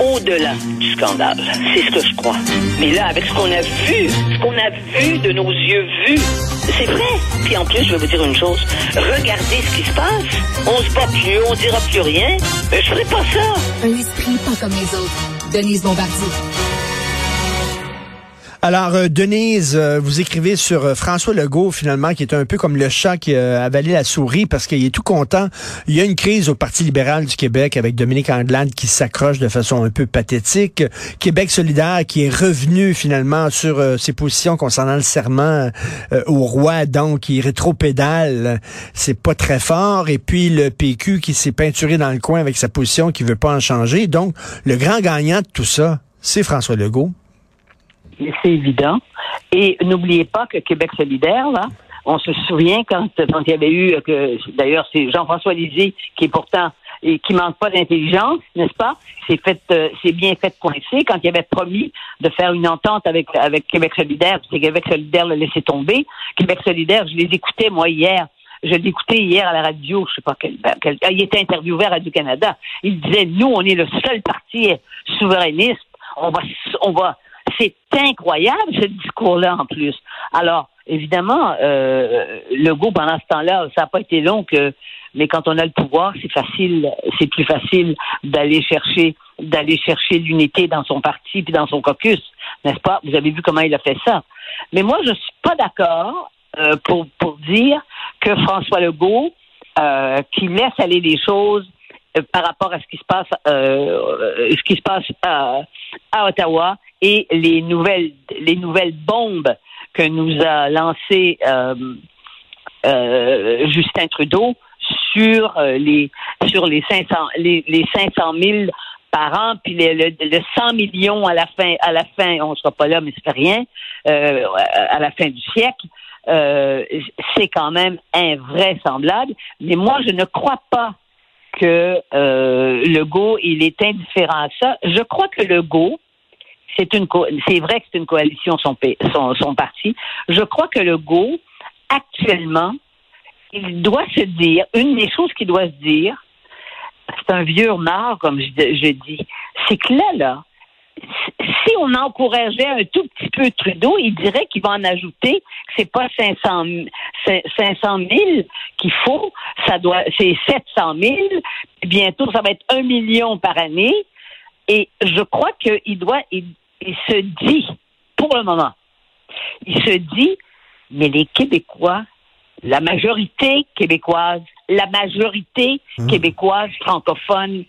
au-delà du scandale. C'est ce que je crois. Mais là, avec ce qu'on a vu, ce qu'on a vu de nos yeux vus, c'est vrai. Puis en plus, je vais vous dire une chose. Regardez ce qui se passe. On se bat plus, on dira plus rien. Mais je ferai pas ça. Un esprit pas comme les autres. Denise Bombardier. Alors, euh, Denise, euh, vous écrivez sur euh, François Legault, finalement, qui est un peu comme le chat qui a avalé la souris parce qu'il est tout content. Il y a une crise au Parti libéral du Québec avec Dominique Anglade qui s'accroche de façon un peu pathétique. Québec solidaire qui est revenu, finalement, sur ses positions concernant le serment au roi, donc qui rétropédale. C'est pas très fort. Et puis, le PQ qui s'est peinturé dans le coin avec sa position, qui veut pas en changer. Donc, le grand gagnant de tout ça, c'est François Legault c'est évident. Et n'oubliez pas que Québec solidaire, là, on se souvient quand, quand il y avait eu, que d'ailleurs c'est Jean-François Lisée qui est pourtant et qui manque pas d'intelligence, n'est-ce pas? C'est fait, euh, c'est bien fait coincer quand il avait promis de faire une entente avec avec Québec solidaire, c'est Québec solidaire l'a laissé tomber. Québec solidaire, je les écoutais moi hier. Je l'écoutais hier à la radio, je sais pas quel, quel il était interviewé à Radio Canada. Il disait nous on est le seul parti souverainiste. On va on va c'est incroyable, ce discours-là, en plus. Alors, évidemment, euh, le pendant ce temps-là, ça n'a pas été long que, mais quand on a le pouvoir, c'est facile, c'est plus facile d'aller chercher, d'aller chercher l'unité dans son parti puis dans son caucus, n'est-ce pas? Vous avez vu comment il a fait ça. Mais moi, je suis pas d'accord euh, pour, pour dire que François Legault, euh, qui laisse aller les choses euh, par rapport à ce qui se passe, euh, ce qui se passe à Ottawa, et les nouvelles, les nouvelles bombes que nous a lancées euh, euh, Justin Trudeau sur euh, les sur les 500 les, les 500 000 par an, puis le, le, 100 millions à la fin, à la fin, on sera pas là, mais c'est rien, euh, à la fin du siècle, euh, c'est quand même invraisemblable. Mais moi, je ne crois pas que euh, le go il est indifférent à ça. Je crois que le go c'est une c'est vrai que c'est une coalition son, parti. Je crois que le go actuellement il doit se dire une des choses qu'il doit se dire c'est un vieux renard comme je, je dis c'est que là là si on encourageait un tout petit peu Trudeau, il dirait qu'il va en ajouter que c'est pas 500 500 000 qu'il faut, ça doit c'est 700 000. Bientôt, ça va être un million par année. Et je crois qu'il doit, il, il se dit, pour le moment, il se dit, mais les Québécois, la majorité québécoise, la majorité mmh. québécoise francophone,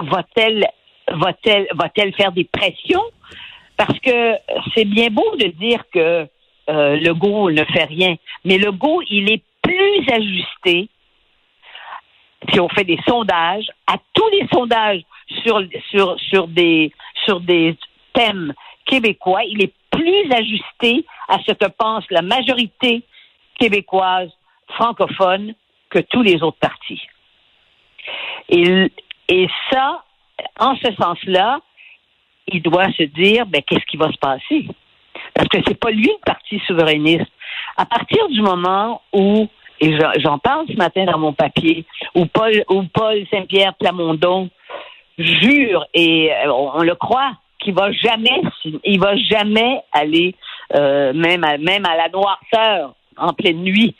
va-t-elle va-t-elle va-t-elle faire des pressions? Parce que c'est bien beau de dire que euh, le go ne fait rien, mais le go il est plus ajusté si on fait des sondages à tous les sondages sur sur sur des sur des thème québécois, il est plus ajusté à ce que pense la majorité québécoise francophone que tous les autres partis. Et, ça, en ce sens-là, il doit se dire, ben, qu'est-ce qui va se passer? Parce que c'est pas lui le parti souverainiste. À partir du moment où, et j'en parle ce matin dans mon papier, où Paul, où Paul Saint-Pierre Plamondon jure, et euh, on le croit, qu'il va jamais, il va jamais aller euh, même à, même à la noirceur en pleine nuit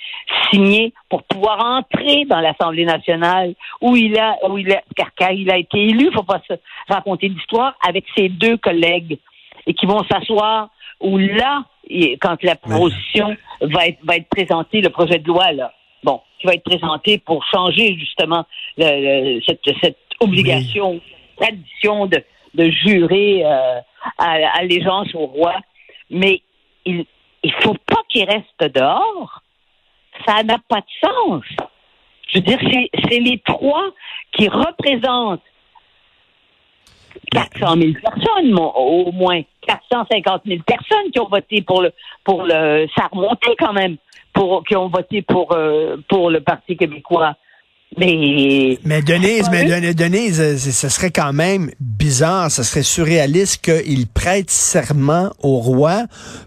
signer pour pouvoir entrer dans l'Assemblée nationale où il a où il a car, il a été élu, faut pas se raconter l'histoire avec ses deux collègues et qui vont s'asseoir où là quand la proposition va être va être présentée le projet de loi là. Bon qui va être présenté pour changer justement le, cette, cette obligation tradition de de jurer euh, allégeance au roi, mais il il faut pas qu'il reste dehors. Ça n'a pas de sens. Je veux dire, c'est les trois qui représentent 400 000 personnes, au moins 450 000 personnes qui ont voté pour le pour le ça a remonté quand même pour qui ont voté pour euh, pour le Parti québécois. Mais, mais Denise, mais Denise, euh, ce serait quand même bizarre, ce serait surréaliste qu'il prête serment au roi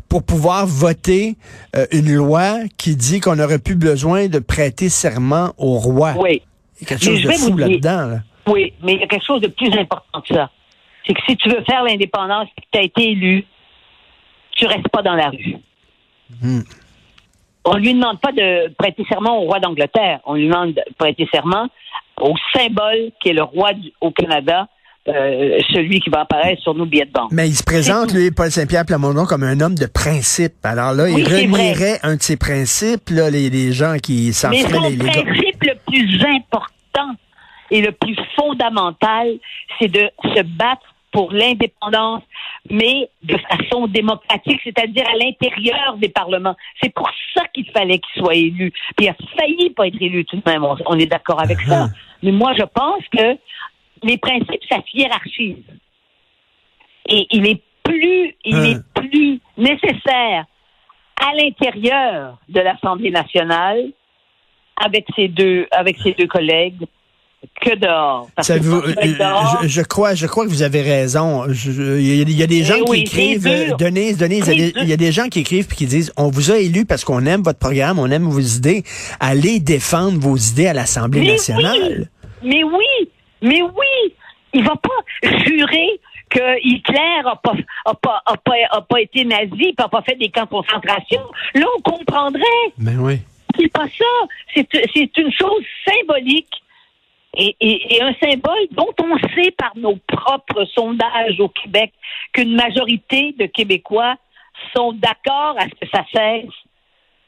pour pouvoir voter euh, une loi qui dit qu'on n'aurait plus besoin de prêter serment au roi. Oui. Il y a quelque chose de fou là-dedans. Oui, mais il y a quelque chose de plus important que ça. c'est que si tu veux faire l'indépendance et que tu as été élu, tu restes pas dans la rue. Hmm. On lui demande pas de prêter serment au roi d'Angleterre. On lui demande de prêter serment au symbole qui est le roi du- au Canada, euh, celui qui va apparaître sur nos billets de banque. Mais il se présente, lui, Paul Saint-Pierre Plamondon, comme un homme de principe. Alors là, Oui, il renierait un de ses principes, là, les, les gens qui s'en Mais son les, les gars. principe le plus important et le plus fondamental, c'est de se battre pour l'indépendance, mais de façon démocratique, c'est-à-dire à, l'intérieur des parlements. C'est pour ça qu'il fallait qu'il soit élu. Puis il a failli pas être élu tout de même. On, on est d'accord avec ça. Uh-huh. Mais moi, je pense que les principes, ça se hiérarchise. Et il est plus, il est plus nécessaire à l'intérieur de l'Assemblée nationale avec ses deux, avec ses deux collègues que dehors. Parce que euh, dehors, je, je crois, je crois que vous avez raison. Il y, a- il y a des gens Eh qui oui, écrivent, euh, Denise, Denise, il y a des- il y, a des gens qui écrivent puis qui disent, on vous a élu parce qu'on aime votre programme, on aime vos idées. Allez défendre vos idées à l'Assemblée nationale. Mais oui, mais oui, il va pas jurer que Hitler a pas, a pas, a pas, a pas été nazi, puis a pas fait des camps de concentration. Là, on comprendrait. Mais Ben oui. C'est pas ça. C'est une chose symbolique et, et- et un symbole dont on sait par nos propres sondages au Québec qu'une majorité de Québécois sont d'accord à ce que ça cesse.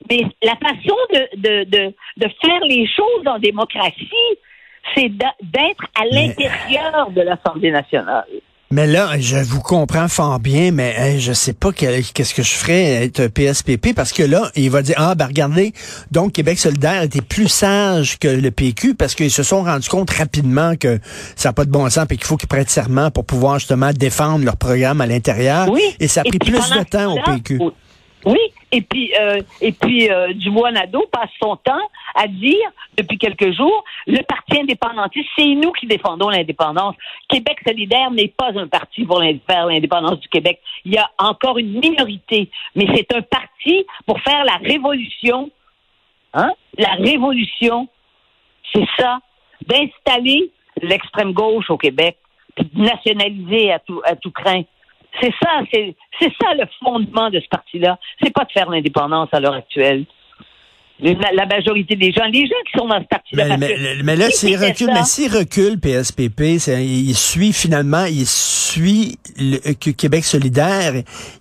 Mais la façon de, de, de, de faire les choses en démocratie, c'est d'être à l'intérieur de l'Assemblée nationale. Mais là, je vous comprends fort bien, mais hey, je sais pas quel- qu'est-ce que je ferais être PSPP parce que là, il va dire ah ben regardez, donc Québec solidaire était plus sage que le PQ parce qu'ils se sont rendus compte rapidement que ça n'a pas de bon sens et qu'il faut qu'ils prêtent serment pour pouvoir justement défendre leur programme à l'intérieur. Oui. Et ça a pris plus de temps au PQ. Oui. Et puis euh, et puis euh, Dubois-Nadeau passe son temps à dire depuis quelques jours le parti indépendantiste, c'est nous qui défendons l'indépendance. Québec solidaire n'est pas un parti pour faire l'indépendance du Québec. Il y a encore une minorité, mais c'est un parti pour faire la révolution. Hein? La révolution, c'est ça, d'installer l'extrême gauche au Québec, puis de nationaliser à tout à tout craint. C'est ça, c'est ça le fondement de ce parti-là. C'est pas de faire l'indépendance à l'heure actuelle. La, la majorité des gens, les gens qui sont dans ce parti-là. Mais, mais- là, si s'il recule, ça- mais s'il recule PSPP, il suit finalement, il suit le, que Québec solidaire,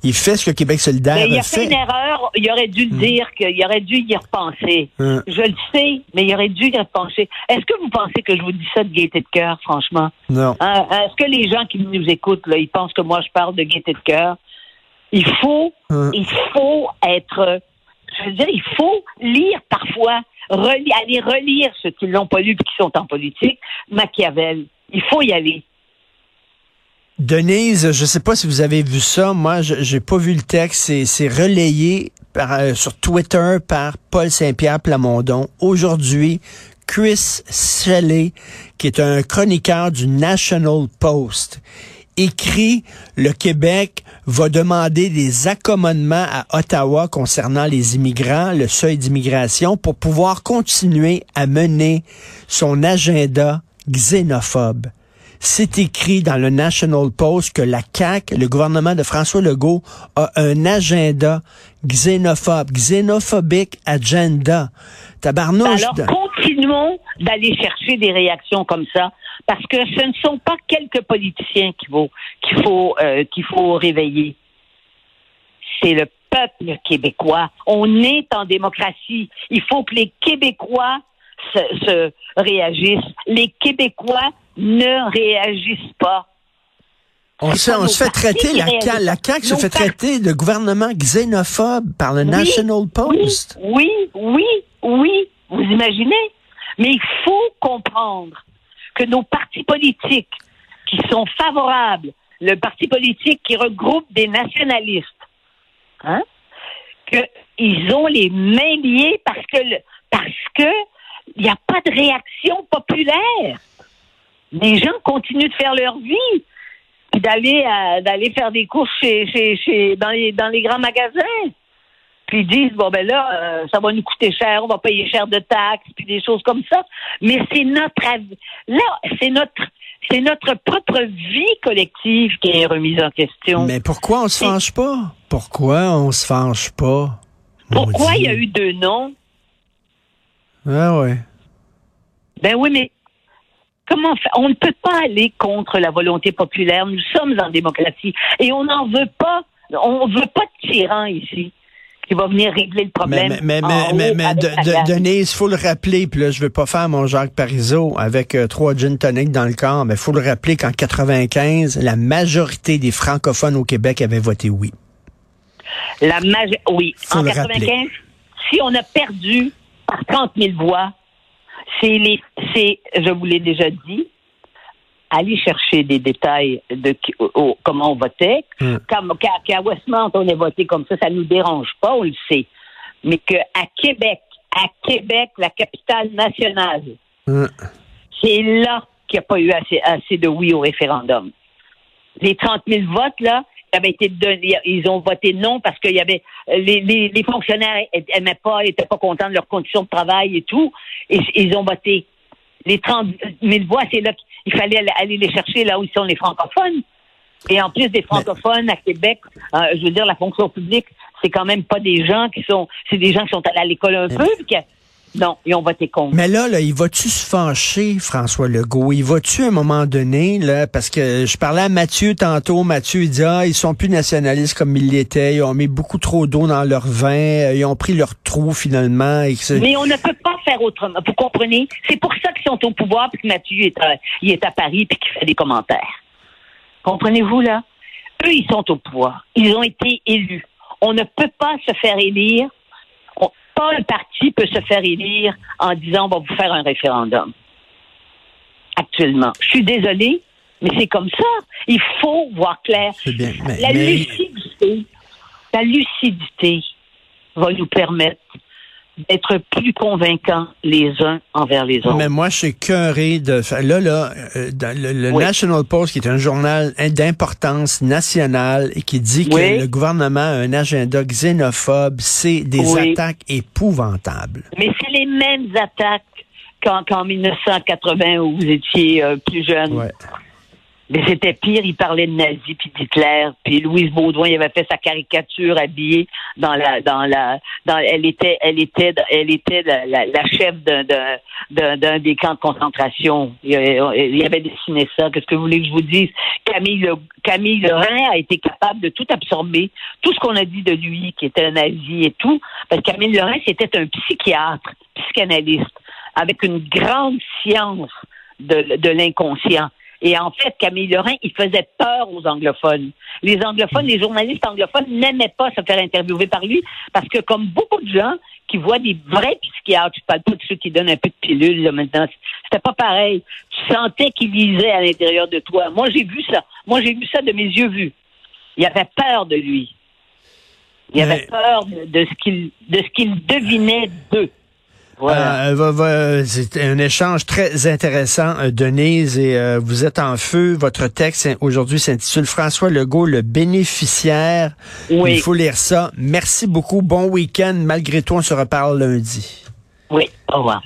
il fait ce que Québec solidaire Mais il a a fait fait. une erreur. Il aurait dû le dire qu'il aurait dû y repenser. Hum. Je le sais, mais il aurait dû y repenser. Est-ce que vous pensez que je vous dis ça de gaieté de cœur, franchement? Non. Hein, Est-ce que les gens qui nous écoutent, là, ils pensent que moi je parle de gaieté de cœur? Il faut, Hum. il faut être, je veux dire, il faut lire parfois, aller relire ceux qui l'ont pas lu et qui sont en politique, Machiavel. Il faut y aller. Denise, je sais pas si vous avez vu ça. Moi, je j'ai pas vu le texte. C'est, relayé euh, sur Twitter par Paul Saint-Pierre Plamondon. Aujourd'hui, Chris Shelley, qui est un chroniqueur du National Post, écrit le Québec va demander des accommodements à Ottawa concernant les immigrants, le seuil d'immigration, pour pouvoir continuer à mener son agenda xénophobe. C'est écrit dans le National Post que la CAQ, le gouvernement de François Legault, a un agenda xénophobe, xénophobique agenda. Tabarnouche. Alors, continuons d'aller chercher des réactions comme ça, parce que ce ne sont pas quelques politiciens qu'il faut, qu'il faut, euh, qu'il faut réveiller. C'est le peuple québécois. On est en démocratie. Il faut que les Québécois se, se réagissent. Les Québécois ne réagissent pas. on se, on fait traiter, la. CAQ, la CAQ se fait traiter de gouvernement xénophobe par le Oui, National Post. Oui, oui, oui, vous imaginez? Mais il faut comprendre que nos partis politiques qui sont favorables, le parti politique qui regroupe des nationalistes, hein, qu'ils ont les mains liées parce que le- parce que il n'y a pas de réaction populaire. Les gens continuent de faire leur vie puis d'aller à- d'aller faire des courses chez, chez, chez dans les dans les grands magasins. Puis ils disent bon ben là euh, ça va nous coûter cher, on va payer cher de taxes puis des choses comme ça. Mais c'est notre. Là c'est notre C'est notre propre vie collective qui est remise en question. Mais pourquoi on se fâche pas? Pourquoi on se fâche pas? Pourquoi il y a eu deux noms? Ah ouais. Ben oui, mais comment faire? On ne peut pas aller contre la volonté populaire. Nous sommes en démocratie et on n'en veut pas. On veut pas de tyran ici qui va venir régler le problème. mais, mais, en mais, haut mais, mais avec de- la de- garde. Denise, faut le rappeler, puis là, je veux pas faire mon Jacques Parizeau avec euh, trois gin tonic dans le corps, mais faut le rappeler qu'en 95, la majorité des francophones au Québec avaient voté oui. La maje- oui, Faut en le 95, rappeler. si on a perdu par 30 000 voix, c'est les, c'est, je vous l'ai déjà dit, aller chercher des détails de qui- au- au- comment on votait. Hmm. Comme qu'à, qu'à Westmount, on ait voté comme ça, ça nous dérange pas, on le sait. Mais qu'à Québec, à Québec, la capitale nationale, Hein. c'est là qu'il n'y a pas eu assez, assez de oui au référendum. Les 30 000 votes, là, été ils ont voté non parce qu'il y avait les, les, les fonctionnaires n'aimaient pas, n'étaient pas contents de leurs conditions de travail et tout, et ils ont voté. Les 30 000 voix, c'est là qu'il fallait aller- les chercher là où sont les francophones. Et en plus des francophones à Québec, euh, je veux dire, la fonction publique, c'est quand même pas des gens qui sont, c'est des gens qui sont allés à l'école un peu, non, ils ont voté contre. Mais là, là, il va-tu se fâcher, François Legault? Il va-tu à un moment donné, là, parce que je parlais à Mathieu tantôt, Mathieu, il dit, ah, ils sont plus nationalistes comme ils l'étaient, ils ont mis beaucoup trop d'eau dans leur vin, euh, ils ont pris leur trou finalement. Et que Mais on ne peut pas faire autrement. Vous comprenez? C'est pour ça qu'ils sont au pouvoir puis que Mathieu est à, il est à Paris puis qu'il fait des commentaires. Comprenez-vous, là? Eux, ils sont au pouvoir. Ils ont été élus. On ne peut pas se faire élire. Pas un parti peut se faire élire en disant on va vous faire un référendum. Actuellement. Je suis désolée, mais c'est comme ça. Il faut voir clair. C'est bien. Mais, La mais- lucidité, la lucidité va nous permettre d'être plus convaincants les uns envers les autres. Mais moi, je suis cœuré de... Là, là, euh, dans le, le Oui. National Post, qui est un journal d'importance nationale et qui dit que le gouvernement a un agenda xénophobe, c'est des Oui. attaques épouvantables. Mais c'est les mêmes attaques qu'en qu'en 1980 où vous étiez euh, plus jeune. Ouais. Mais c'était pire, il parlait de nazis puis d'Hitler. Puis Louise Baudouin, il avait fait sa caricature habillée dans la dans la dans elle était elle était elle était la, la, la chef d'un d'un- des camps de concentration. Il, avait- dessiné ça. Qu'est-ce que vous voulez que je vous dise? Camille Le, Camille Lorrain a été capable de tout absorber, tout ce qu'on a dit de lui, qui était un nazi et tout, parce que Camille Lorrain c'était un psychiatre, psychanalyste, avec une grande science de, de l'inconscient. Et en fait, Camille Lorrain, il faisait peur aux anglophones. Les anglophones, les journalistes anglophones n'aimaient pas se faire interviewer par lui parce que comme beaucoup de gens qui voient des vrais psychiatres, je parle pas de ceux qui donnent un peu de pilule là, maintenant, c'était pas pareil. Tu sentais qu'il lisait à l'intérieur de toi. Moi, j'ai vu ça. Moi, j'ai vu ça de mes yeux vus. Il avait peur de lui. Il avait peur de, de ce qu'il de ce qu'il devinait d'eux. Euh, va- c'est un échange très intéressant, euh, Denise, et euh, vous êtes en feu. Votre texte aujourd'hui s'intitule François Legault, le bénéficiaire. oui, Il faut lire ça. Merci beaucoup. Bon week-end. Malgré tout, on se reparle lundi. oui. Au revoir.